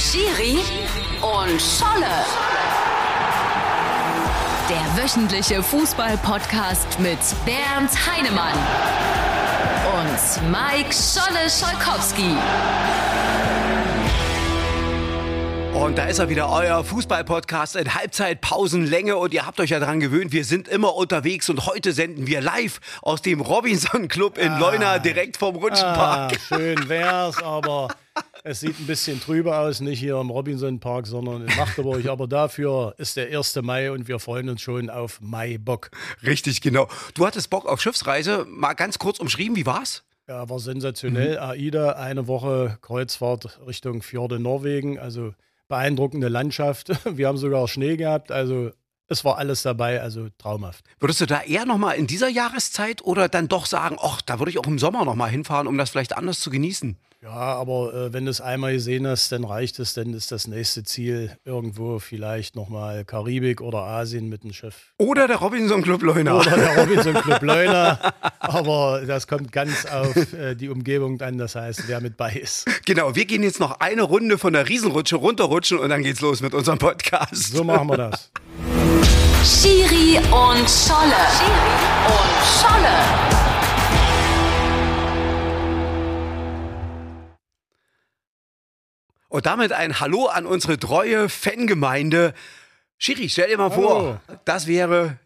Schiri und Scholle. Der wöchentliche Fußball-Podcast mit Bernd Heinemann und Mike Scholle Scholkowski. Und da ist er wieder, euer Fußball-Podcast in Halbzeitpausenlänge. Und ihr habt euch ja daran gewöhnt, wir sind immer unterwegs. Und heute senden wir live aus dem Robinson Club in Leuna, direkt vom Rutschenpark. Ah, schön wär's, aber es sieht ein bisschen trüber aus. Nicht hier im Robinson Park, sondern in Magdeburg. Aber dafür ist der 1. Mai und wir freuen uns schon auf Mai-Bock. Richtig, genau. Du hattest Bock auf Schiffsreise. Mal ganz kurz umschrieben, wie war's? Ja, war sensationell. AIDA, eine Woche Kreuzfahrt Richtung Fjorde Norwegen. Also beeindruckende Landschaft. Wir haben sogar Schnee gehabt. Also es war alles dabei, also traumhaft. Würdest du da eher nochmal in dieser Jahreszeit oder dann doch sagen, ach, da würde ich auch im Sommer nochmal hinfahren, um das vielleicht anders zu genießen? Ja, aber äh, wenn du es einmal gesehen hast, dann reicht es, dann ist das nächste Ziel irgendwo vielleicht nochmal Karibik oder Asien mit dem Schiff. Oder der Robinson Club Leuna. Oder der Robinson Club Leuna. Aber das kommt ganz auf äh, die Umgebung an, das heißt, wer mit bei ist. Genau, wir gehen jetzt noch eine Runde von der Riesenrutsche runterrutschen und dann geht's los mit unserem Podcast. So machen wir das. Schiri und Scholle. Schiri und Scholle. Und damit ein Hallo an unsere treue Fangemeinde. Schiri, stell dir mal vor, das wäre,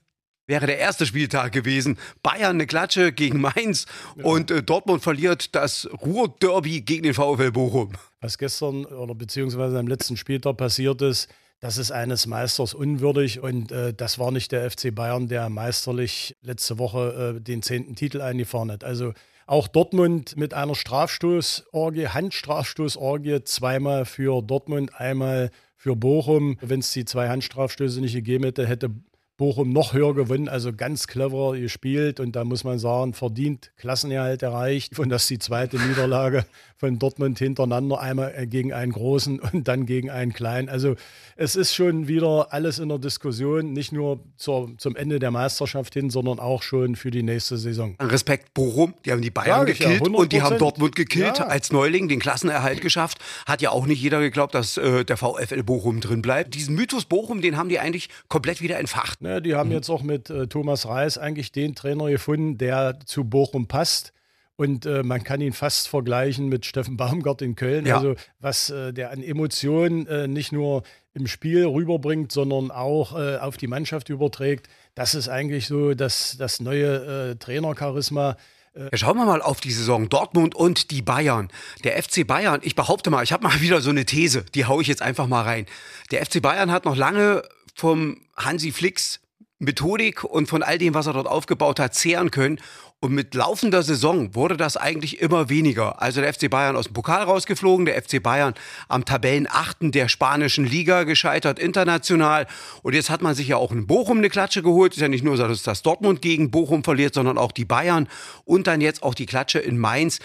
wäre der erste Spieltag gewesen. Bayern eine Klatsche gegen Mainz und äh, Dortmund verliert das Ruhr-Derby gegen den VfL Bochum. Was gestern oder beziehungsweise am letzten Spieltag passiert ist, das ist eines Meisters unwürdig und äh, das war nicht der FC Bayern, der meisterlich letzte Woche äh, den zehnten Titel eingefahren hat. Also auch Dortmund mit einer Strafstoßorgie, Handstrafstoßorgie, zweimal für Dortmund, einmal für Bochum. Wenn es die zwei Handstrafstöße nicht gegeben hätte, hätte Bochum noch höher gewonnen, also ganz clever gespielt. Und da muss man sagen, verdient Klassenerhalt erreicht und das ist die zweite Niederlage von Dortmund hintereinander, einmal gegen einen großen und dann gegen einen kleinen. Also es ist schon wieder alles in der Diskussion, nicht nur zur, zum Ende der Meisterschaft hin, sondern auch schon für die nächste Saison. Respekt Bochum, die haben die Bayern ich ja, gekillt und die haben 100%. Dortmund gekillt Ja. als Neuling, den Klassenerhalt geschafft. Hat ja auch nicht jeder geglaubt, dass äh, der VfL Bochum drin bleibt. Diesen Mythos Bochum, den haben die eigentlich komplett wieder entfacht. Ne, die haben jetzt auch mit äh, Thomas Reis eigentlich den Trainer gefunden, der zu Bochum passt. Und äh, man kann ihn fast vergleichen mit Steffen Baumgart in Köln. Ja. Also was äh, der an Emotionen äh, nicht nur im Spiel rüberbringt, sondern auch äh, auf die Mannschaft überträgt. Das ist eigentlich so das, das neue äh, Trainercharisma. Ja, schauen wir mal auf die Saison Dortmund und die Bayern. Der FC Bayern, ich behaupte mal, ich habe mal wieder so eine These, die haue ich jetzt einfach mal rein. Der FC Bayern hat noch lange vom Hansi Flicks Methodik und von all dem, was er dort aufgebaut hat, zehren können. Und mit laufender Saison wurde das eigentlich immer weniger. Also der FC Bayern aus dem Pokal rausgeflogen, der FC Bayern am Tabellenachten der spanischen Liga gescheitert international. Und jetzt hat man sich ja auch in Bochum eine Klatsche geholt. Ist ja nicht nur dass das Dortmund gegen Bochum verliert, sondern auch die Bayern und dann jetzt auch die Klatsche in Mainz.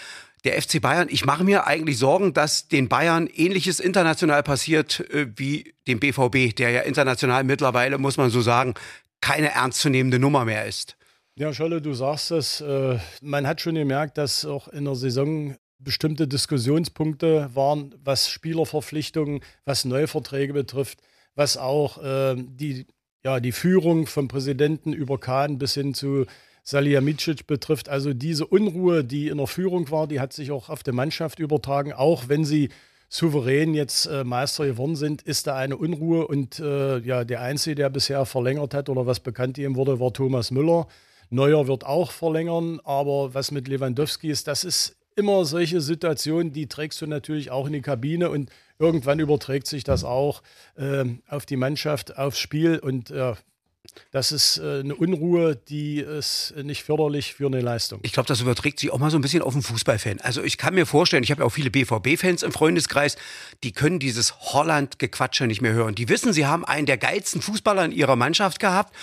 Der FC Bayern, ich mache mir eigentlich Sorgen, dass den Bayern ähnliches international passiert äh, wie dem BVB, der ja international mittlerweile, muss man so sagen, keine ernstzunehmende Nummer mehr ist. Ja, Scholle, du sagst es. Äh, man hat schon gemerkt, dass auch in der Saison bestimmte Diskussionspunkte waren, was Spielerverpflichtungen, was Neuverträge betrifft, was auch äh, die, ja, die Führung vom Präsidenten über Kahn bis hin zu Salihamidzic betrifft. Also diese Unruhe, die in der Führung war, die hat sich auch auf die Mannschaft übertragen, auch wenn sie souverän jetzt äh, Meister geworden sind, ist da eine Unruhe und ja, der Einzige, der bisher verlängert hat oder was bekannt ihm wurde, war Thomas Müller. Neuer wird auch verlängern, aber was mit Lewandowski ist, das ist immer solche Situationen, die trägst du natürlich auch in die Kabine und irgendwann überträgt sich das auch ähm, auf die Mannschaft, aufs Spiel und äh, das ist äh, eine Unruhe, die ist nicht förderlich für eine Leistung. Ich glaube, das überträgt sich auch mal so ein bisschen auf den Fußballfan. Also ich kann mir vorstellen, ich habe ja auch viele BVB-Fans im Freundeskreis, die können dieses Holland-Gequatsche nicht mehr hören. Die wissen, sie haben einen der geilsten Fußballer in ihrer Mannschaft gehabt.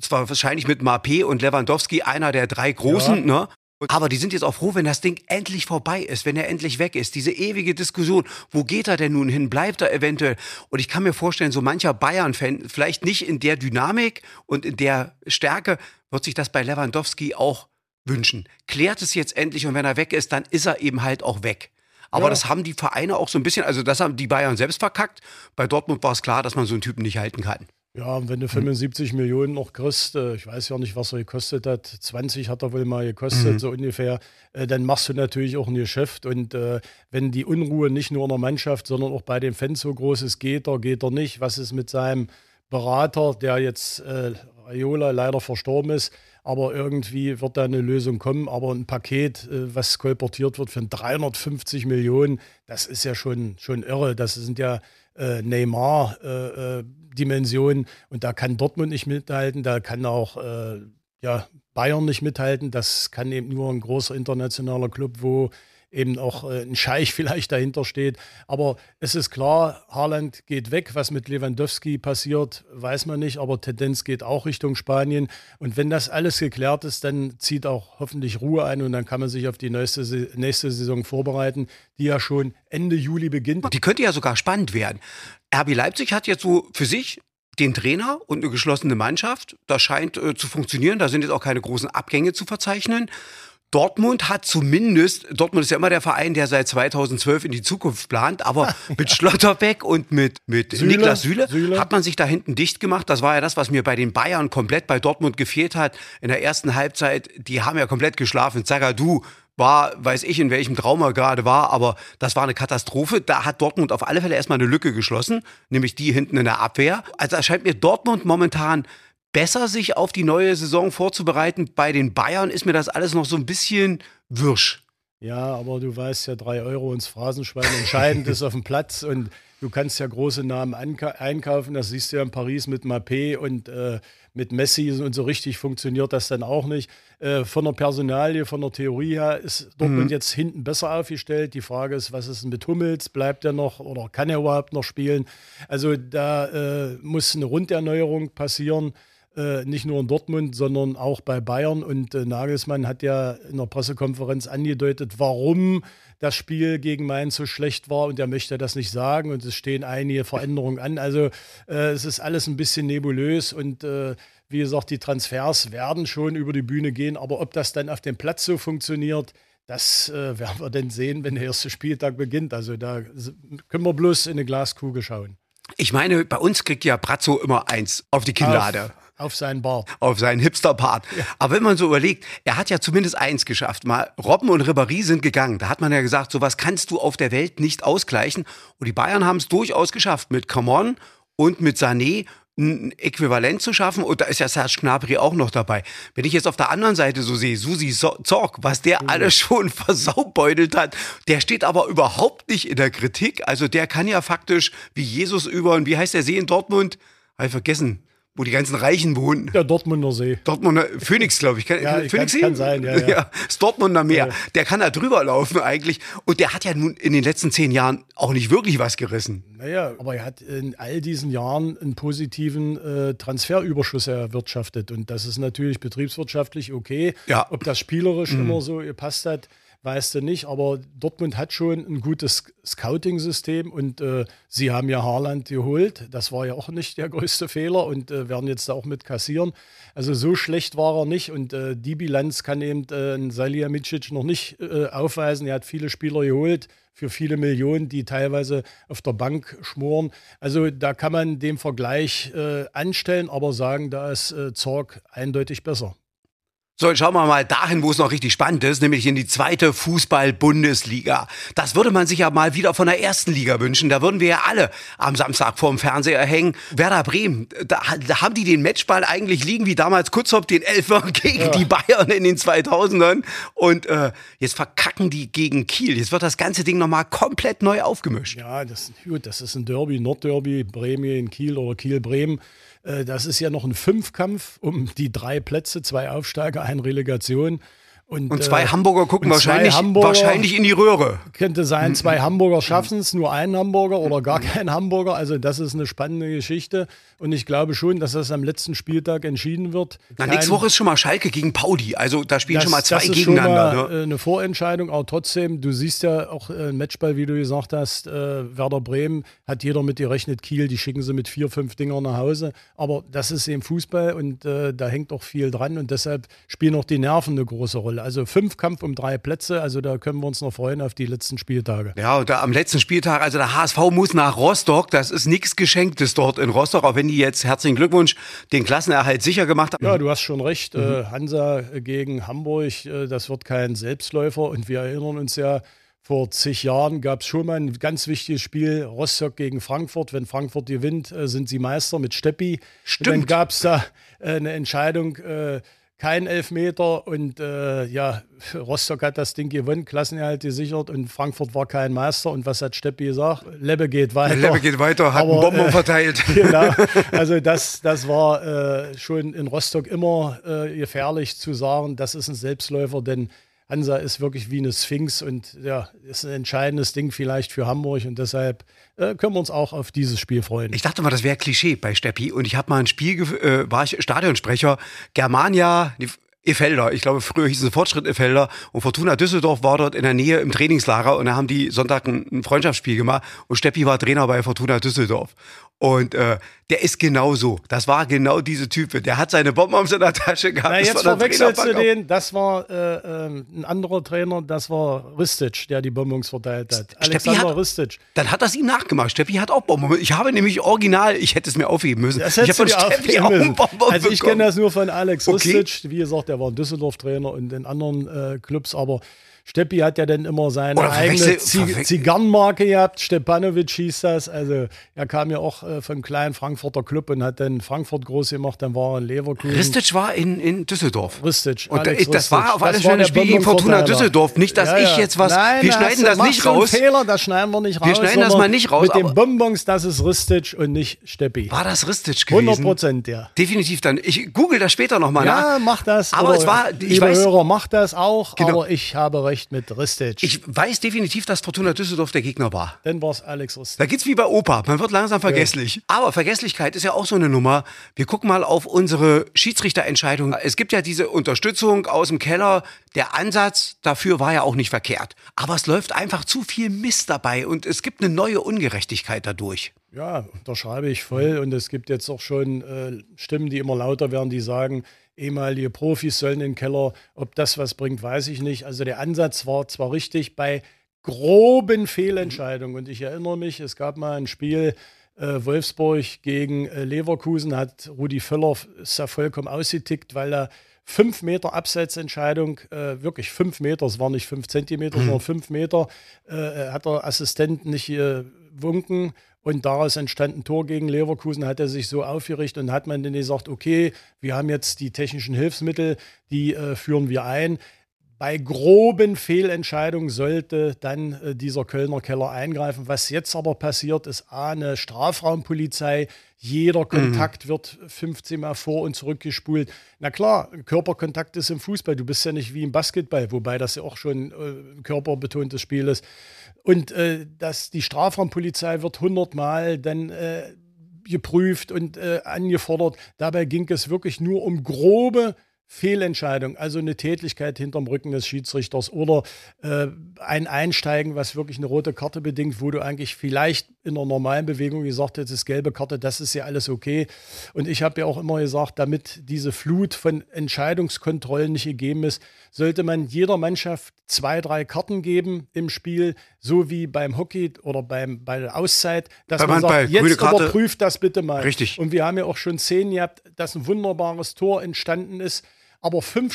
Zwar wahrscheinlich mit Mapé und Lewandowski, einer der drei Großen, ne? Aber die sind jetzt auch froh, wenn das Ding endlich vorbei ist, wenn er endlich weg ist. Diese ewige Diskussion, wo geht er denn nun hin? Bleibt er eventuell? Und ich kann mir vorstellen, so mancher Bayern-Fan, vielleicht nicht in der Dynamik und in der Stärke, wird sich das bei Lewandowski auch wünschen. Klärt es jetzt endlich und wenn er weg ist, dann ist er eben halt auch weg. Aber Ja. das haben die Vereine auch so ein bisschen, also das haben die Bayern selbst verkackt. Bei Dortmund war es klar, dass man so einen Typen nicht halten kann. Ja, und wenn du 75 Millionen noch kriegst, äh, ich weiß ja nicht, was er gekostet hat, 20 hat er wohl mal gekostet, so ungefähr, äh, dann machst du natürlich auch ein Geschäft. Und äh, wenn die Unruhe nicht nur in der Mannschaft, sondern auch bei den Fans so groß ist, geht er, geht er nicht, was ist mit seinem Berater, der jetzt äh, Raiola leider verstorben ist, aber irgendwie wird da eine Lösung kommen. Aber ein Paket, was kolportiert wird für 350 Millionen, das ist ja schon, schon irre. Das sind ja äh, Neymar-Dimensionen und da kann Dortmund nicht mithalten, da kann auch äh, ja, Bayern nicht mithalten. Das kann eben nur ein großer internationaler Club, wo eben auch äh, ein Scheich vielleicht dahinter steht. Aber es ist klar, Haaland geht weg. Was mit Lewandowski passiert, weiß man nicht. Aber Tendenz geht auch Richtung Spanien. Und wenn das alles geklärt ist, dann zieht auch hoffentlich Ruhe ein und dann kann man sich auf die nächste, nächste Saison vorbereiten, die ja schon Ende Juli beginnt. Die könnte ja sogar spannend werden. RB Leipzig hat jetzt so für sich den Trainer und eine geschlossene Mannschaft. Das scheint äh, zu funktionieren. Da sind jetzt auch keine großen Abgänge zu verzeichnen. Dortmund hat zumindest, Dortmund ist ja immer der Verein, der seit 2012 in die Zukunft plant, aber mit Schlotterbeck und mit, mit Süle, Niklas Süle, Süle. hat man sich da hinten dicht gemacht. Das war ja das, was mir bei den Bayern komplett bei Dortmund gefehlt hat. In der ersten Halbzeit, die haben ja komplett geschlafen. Zagadou war, weiß ich, in welchem Traum er gerade war, aber das war eine Katastrophe. Da hat Dortmund auf alle Fälle erstmal eine Lücke geschlossen, nämlich die hinten in der Abwehr. Also erscheint mir Dortmund momentan besser, sich auf die neue Saison vorzubereiten. Bei den Bayern ist mir das alles noch so ein bisschen wirsch. Ja, aber du weißt ja, drei Euro ins Phrasenschwein entscheidend ist auf dem Platz und du kannst ja große Namen einkaufen. Das siehst du ja in Paris mit Mappé und äh, mit Messi und so richtig funktioniert das dann auch nicht. Äh, von der Personalie, von der Theorie her ist Dortmund jetzt hinten besser aufgestellt. Die Frage ist, was ist denn mit Hummels? Bleibt er noch oder kann er überhaupt noch spielen? Also da äh, muss eine Runderneuerung passieren. Äh, nicht nur in Dortmund, sondern auch bei Bayern. Und äh, Nagelsmann hat ja in der Pressekonferenz angedeutet, warum das Spiel gegen Mainz so schlecht war. Und er möchte das nicht sagen. Und es stehen einige Veränderungen an. Also äh, es ist alles ein bisschen nebulös. Und äh, wie gesagt, die Transfers werden schon über die Bühne gehen. Aber ob das dann auf dem Platz so funktioniert, das äh, werden wir dann sehen, wenn der erste Spieltag beginnt. Also da können wir bloß in eine Glaskugel schauen. Ich meine, bei uns kriegt ja Brazzo immer eins auf die Kinnlade. Auf, seinen Bart. auf seinen Hipster-Part. Aber wenn man so überlegt, er hat ja zumindest eins geschafft. Mal Robben und Ribéry sind gegangen. Da hat man ja gesagt, sowas kannst du auf der Welt nicht ausgleichen. Und die Bayern haben es durchaus geschafft, mit Camon und mit Sané ein Äquivalent zu schaffen. Und da ist ja Serge Gnabry auch noch dabei. Wenn ich jetzt auf der anderen Seite so sehe, Susi Zorg, was der alles schon versaubeutelt hat, der steht aber überhaupt nicht in der Kritik. Also der kann ja faktisch wie Jesus über, und wie heißt der See in Dortmund? Habe ich vergessen, wo die ganzen Reichen wohnen. Der Dortmunder See. Dortmunder, Phoenix, glaube ich. Kann, Ja, Phoenix kann- kann sein, ja, ja. das Dortmunder Meer. Ja. Der kann da drüber laufen eigentlich. Und der hat ja nun in den letzten zehn Jahren auch nicht wirklich was gerissen. Naja, aber er hat in all diesen Jahren einen positiven äh, Transferüberschuss erwirtschaftet. Und das ist natürlich betriebswirtschaftlich okay. Ja. Ob das spielerisch immer so gepasst hat, weißt du nicht. Aber Dortmund hat schon ein gutes Scouting-System und äh, sie haben ja Haaland geholt. Das war ja auch nicht der größte Fehler und äh, werden jetzt da auch mit kassieren. Also so schlecht war er nicht und äh, die Bilanz kann eben äh, Salihamidzic noch nicht äh, aufweisen. Er hat viele Spieler geholt für viele Millionen, die teilweise auf der Bank schmoren. Also da kann man den Vergleich äh, anstellen, aber sagen, da ist äh, Zorg eindeutig besser. So, jetzt schauen wir mal dahin, wo es noch richtig spannend ist, nämlich in die zweite Fußball-Bundesliga. Das würde man sich ja mal wieder von der ersten Liga wünschen. Da würden wir ja alle am Samstag vorm Fernseher hängen. Werder Bremen, da, da haben die den Matchball eigentlich liegen wie damals Kutzop den Elfer gegen die Bayern in den 2000ern. Und äh, jetzt verkacken die gegen Kiel. Jetzt wird das ganze Ding nochmal komplett neu aufgemischt. Ja, das, gut, das ist ein Derby, Nordderby, Bremen, Kiel oder Kiel-Bremen. Äh, Das ist ja noch ein Fünfkampf um die drei Plätze, zwei Aufsteiger, eine Relegation. Und zwei äh, Hamburger gucken und wahrscheinlich, Hamburger- wahrscheinlich in die Röhre. Könnte sein, zwei Hamburger schaffen es, nur ein Hamburger oder gar kein Hamburger. Also das ist eine spannende Geschichte. Und ich glaube schon, dass das am letzten Spieltag entschieden wird. Na, Kein- nächste Woche ist schon mal Schalke gegen Pauli. Also da spielen das, schon mal zwei das ist gegeneinander. Schon mal, ne? äh, eine Vorentscheidung, aber trotzdem, du siehst ja auch äh, ein Matchball, wie du gesagt hast, äh, Werder Bremen hat jeder mit gerechnet, Kiel, die schicken sie mit vier, fünf Dingern nach Hause. Aber das ist eben Fußball und äh, da hängt auch viel dran und deshalb spielen auch die Nerven eine große Rolle. Also fünf Kampf um drei Plätze. Also da können wir uns noch freuen auf die letzten Spieltage. Ja, und da am letzten Spieltag, also der HSV muss nach Rostock. Das ist nichts Geschenktes dort in Rostock, auch wenn die jetzt herzlichen Glückwunsch den Klassenerhalt sicher gemacht haben. Ja, du hast schon recht. Mhm. Hansa gegen Hamburg, äh, das wird kein Selbstläufer. Und wir erinnern uns ja, vor zig Jahren gab es schon mal ein ganz wichtiges Spiel, Rostock gegen Frankfurt. Wenn Frankfurt gewinnt, äh, sind sie Meister mit Steppi. Stimmt. Dann gab es da eine Entscheidung, kein Elfmeter und äh, ja, Rostock hat das Ding gewonnen, Klassenerhalt gesichert und Frankfurt war kein Meister. Und was hat Steppi gesagt? Lebbe geht weiter. Lebbe geht weiter, hat Aber, Bomben äh, verteilt. Genau, also das, das war äh, schon in Rostock immer äh, gefährlich zu sagen, das ist ein Selbstläufer, denn Hansa ist wirklich wie eine Sphinx und ja, ist ein entscheidendes Ding vielleicht für Hamburg und deshalb äh, können wir uns auch auf dieses Spiel freuen. Ich dachte mal, das wäre Klischee bei Steppi und ich habe mal ein Spiel, äh, war ich Stadionsprecher, Germania, Effelder. Ich glaube, früher hieß es Fortschritt Effelder. Und Fortuna Düsseldorf war dort in der Nähe im Trainingslager und da haben die Sonntag ein Freundschaftsspiel gemacht und Steppi war Trainer bei Fortuna Düsseldorf. Und äh, der ist genau so. Das war genau diese Type. Der hat seine Bomben in der Tasche gehabt. Na, jetzt verwechselst du den. Das war äh, äh, ein anderer Trainer, das war Ristic, der die Bonbons verteilt hat. Steffi Alexander hat, Ristic. Dann hat das ihm nachgemacht. Steffi hat auch Bonbons. Ich habe nämlich original, ich hätte es mir aufheben müssen. Das ich habe von Steffi auch Bonbons Also ich kenne das nur von Alex okay. Ristic. Wie gesagt, der war ein Düsseldorf-Trainer und in anderen äh, Clubs, aber Steppi hat ja dann immer seine Oder eigene Zigarrenmarke gehabt. Stepanovic hieß das. Also er kam ja auch äh, vom kleinen Frankfurter Club und hat dann Frankfurt groß gemacht. Dann war er in Leverkusen. Ristic war in, in Düsseldorf. Ristic. Und Alex das Ristic. war auf alles Fälle ein Spiel gegen Fortuna Düsseldorf. Nicht, dass ja, ja. ich jetzt was. Nein, wir schneiden das nicht raus. Fehler, das schneiden wir nicht raus. Wir schneiden das mal nicht raus. Mit den Bonbons, das ist Ristic und nicht Steppi. War das Ristic gewesen? 100 Prozent, ja. Definitiv dann. Ich google das später nochmal ja, nach. Ja, mach das. Aber es war. Ich weiß, Hörer, mach das auch. Genau. Aber ich habe recht mit Ristic. Ich weiß definitiv, dass Fortuna Düsseldorf der Gegner war. Dann war es Alex Rust. Da geht's wie bei Opa. Man wird langsam vergesslich. Ja. Aber Vergesslichkeit ist ja auch so eine Nummer. Wir gucken mal auf unsere Schiedsrichterentscheidung. Es gibt ja diese Unterstützung aus dem Keller. Der Ansatz dafür war ja auch nicht verkehrt. Aber es läuft einfach zu viel Mist dabei und es gibt eine neue Ungerechtigkeit dadurch. Ja, da schreibe ich voll. Und es gibt jetzt auch schon äh, Stimmen, die immer lauter werden, die sagen, ehemalige Profis sollen in den Keller. Ob das was bringt, weiß ich nicht. Also der Ansatz war zwar richtig bei groben Fehlentscheidungen. Und ich erinnere mich, es gab mal ein Spiel äh, Wolfsburg gegen äh, Leverkusen, hat Rudi Völler ist ja vollkommen ausgetickt, weil er fünf Meter Abseitsentscheidung, äh, wirklich fünf Meter, es waren nicht fünf Zentimeter, mhm. sondern fünf Meter, äh, hat der Assistent nicht gewunken und daraus entstand ein Tor gegen Leverkusen, hat er sich so aufgerichtet und hat man dann gesagt, okay, wir haben jetzt die technischen Hilfsmittel, die äh, führen wir ein. Bei groben Fehlentscheidungen sollte dann äh, dieser Kölner Keller eingreifen. Was jetzt aber passiert, ist A, eine Strafraumpolizei. Jeder Kontakt mhm. wird 15 Mal vor und zurückgespult. Na klar, Körperkontakt ist im Fußball. Du bist ja nicht wie im Basketball, wobei das ja auch schon äh, körperbetontes Spiel ist. Und äh, dass die Strafraumpolizei wird hundertmal dann äh, geprüft und äh, angefordert. Dabei ging es wirklich nur um grobe Fehlentscheidung, also eine Tätigkeit hinterm Rücken des Schiedsrichters oder äh, ein Einsteigen, was wirklich eine rote Karte bedingt, wo du eigentlich vielleicht in einer normalen Bewegung gesagt hättest, gelbe Karte, das ist ja alles okay. Und ich habe ja auch immer gesagt, damit diese Flut von Entscheidungskontrollen nicht gegeben ist, sollte man jeder Mannschaft zwei, drei Karten geben im Spiel, so wie beim Hockey oder beim, bei der Auszeit, dass man sagt, jetzt überprüft das bitte mal. Richtig. Und wir haben ja auch schon Szenen gehabt, dass ein wunderbares Tor entstanden ist, aber fünf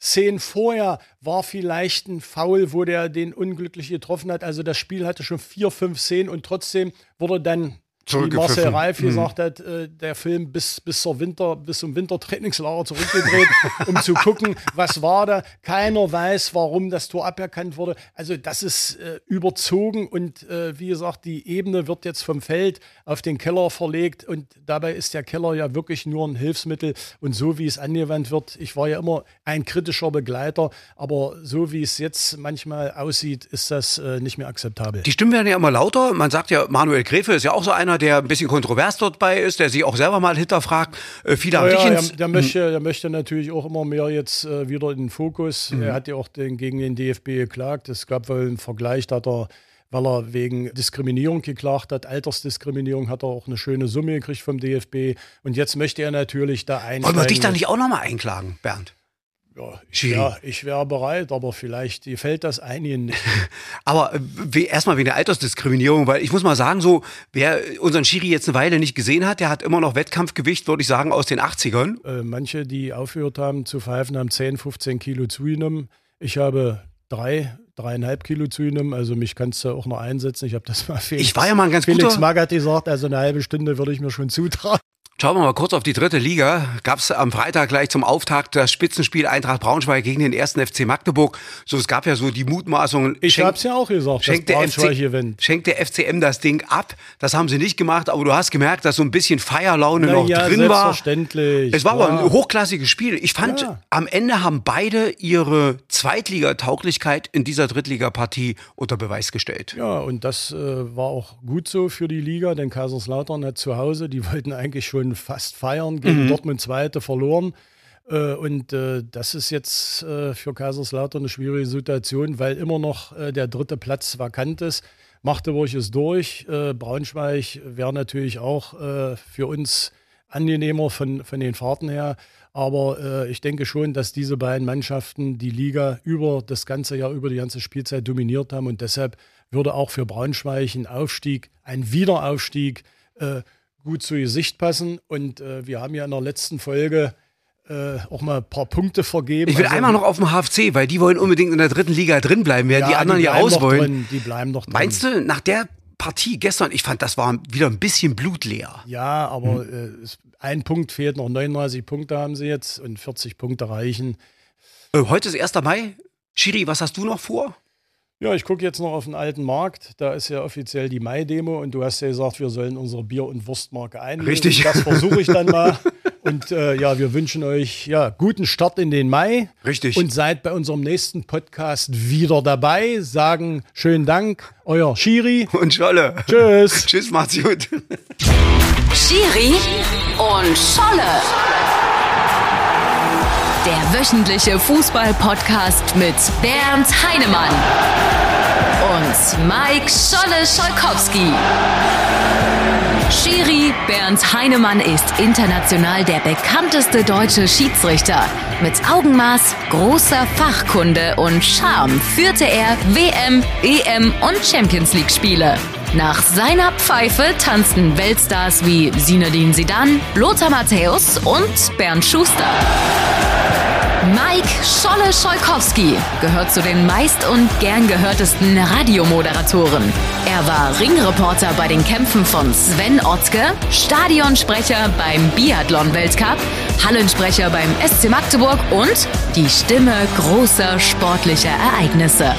Spielszenen vorher war vielleicht ein Foul, wo der den unglücklich getroffen hat. Also das Spiel hatte schon vier, fünf Szenen und trotzdem wurde dann wie Marcel Reif mhm. gesagt hat, äh, der Film bis, bis, zur Winter, bis zum Wintertrainingslager zurückgedreht, um zu gucken, was war da. Keiner weiß, warum das Tor aberkannt wurde. Also das ist äh, überzogen und äh, wie gesagt, die Ebene wird jetzt vom Feld auf den Keller verlegt und dabei ist der Keller ja wirklich nur ein Hilfsmittel und so wie es angewandt wird, ich war ja immer ein kritischer Begleiter, aber so wie es jetzt manchmal aussieht, ist das äh, nicht mehr akzeptabel. Die Stimmen werden ja immer lauter. Man sagt ja, Manuel Gräfe ist ja auch so einer, der ein bisschen kontrovers dort bei ist, der sich auch selber mal hinterfragt. Äh, viele ja, haben ja, der, der, möchte, der möchte natürlich auch immer mehr jetzt äh, wieder in den Fokus. Mhm. Er hat ja auch den, gegen den DFB geklagt. Es gab wohl einen Vergleich, da hat er weil er wegen Diskriminierung geklagt hat, Altersdiskriminierung, hat er auch eine schöne Summe gekriegt vom DFB. Und jetzt möchte er natürlich da einsteigen. Wollen wir dich da nicht auch nochmal einklagen, Bernd? Ja, ich wäre wär bereit, aber vielleicht gefällt das einigen nicht. aber äh, erstmal wegen der Altersdiskriminierung, weil ich muss mal sagen, so, wer unseren Schiri jetzt eine Weile nicht gesehen hat, der hat immer noch Wettkampfgewicht, würde ich sagen, aus den 80ern. Äh, manche, die aufgehört haben zu pfeifen, haben 10, 15 Kilo zugenommen. Ich habe drei, dreieinhalb Kilo zugenommen. Also mich kannst du auch noch einsetzen. Ich habe das mal Felix, Ich war ja mal ein ganz Felix guter... Magath gesagt, also eine halbe Stunde würde ich mir schon zutrauen. Schauen wir mal kurz auf die dritte Liga. Gab es am Freitag gleich zum Auftakt das Spitzenspiel Eintracht Braunschweig gegen den ersten FC Magdeburg. So, es gab ja so die Mutmaßungen. Ich habe es ja auch gesagt, schenkt der, FC, schenkt der FCM das Ding ab. Das haben sie nicht gemacht, aber du hast gemerkt, dass so ein bisschen Feierlaune Na noch ja, drin war. Selbstverständlich. Es war ja. aber ein hochklassiges Spiel. Ich fand, ja. am Ende haben beide ihre Zweitligatauglichkeit in dieser Drittligapartie unter Beweis gestellt. Ja, und das äh, war auch gut so für die Liga, denn Kaiserslautern hat zu Hause, die wollten eigentlich schon fast feiern, gegen mhm. Dortmund Zweite verloren. Äh, und äh, das ist jetzt äh, für Kaiserslautern eine schwierige Situation, weil immer noch äh, der dritte Platz vakant ist. Magdeburg ist durch. Äh, Braunschweig wäre natürlich auch äh, für uns angenehmer von, von den Fahrten her. Aber ich denke schon, dass diese beiden Mannschaften die Liga über das ganze Jahr, über die ganze Spielzeit dominiert haben. Und deshalb würde auch für Braunschweig ein Aufstieg, ein Wiederaufstieg gut zu Gesicht passen. Und äh, wir haben ja in der letzten Folge äh, auch mal ein paar Punkte vergeben. Ich will also, einmal noch auf dem HFC, weil die wollen unbedingt in der dritten Liga drin bleiben, während ja, die anderen ja raus wollen. Drin, die bleiben doch drin. Meinst du, nach der Partie gestern, ich fand, das war wieder ein bisschen blutleer. Ja, aber hm. äh, ein Punkt fehlt noch. 39 Punkte haben sie jetzt und 40 Punkte reichen. Äh, heute ist 1. Mai. Schiri, was hast du noch vor? Ja, ich gucke jetzt noch auf den alten Markt. Da ist ja offiziell die Mai-Demo und du hast ja gesagt, wir sollen unsere Bier- und Wurstmarke einlösen. Richtig. Das versuche ich dann mal. und äh, ja, wir wünschen euch ja guten Start in den Mai. Richtig. Und seid bei unserem nächsten Podcast wieder dabei. Sagen schönen Dank, euer Schiri. Und Scholle. Tschüss. Tschüss, macht's gut. Schiri und Scholle. Der wöchentliche Fußball-Podcast mit Bernd Heinemann und Mike Scholle-Scholkowski. Schiri Bernd Heinemann ist international der bekannteste deutsche Schiedsrichter. Mit Augenmaß, großer Fachkunde und Charme führte er WM, EM und Champions League Spiele. Nach seiner Pfeife tanzten Weltstars wie Sinedin Sidan, Lothar Matthäus und Bernd Schuster. Mike Scholle-Scholkowski gehört zu den meist und gern gehörtesten Radiomoderatoren. Er war Ringreporter bei den Kämpfen von Sven Ottke, Stadionsprecher beim Biathlon-Weltcup, Hallensprecher beim SC Magdeburg und die Stimme großer sportlicher Ereignisse.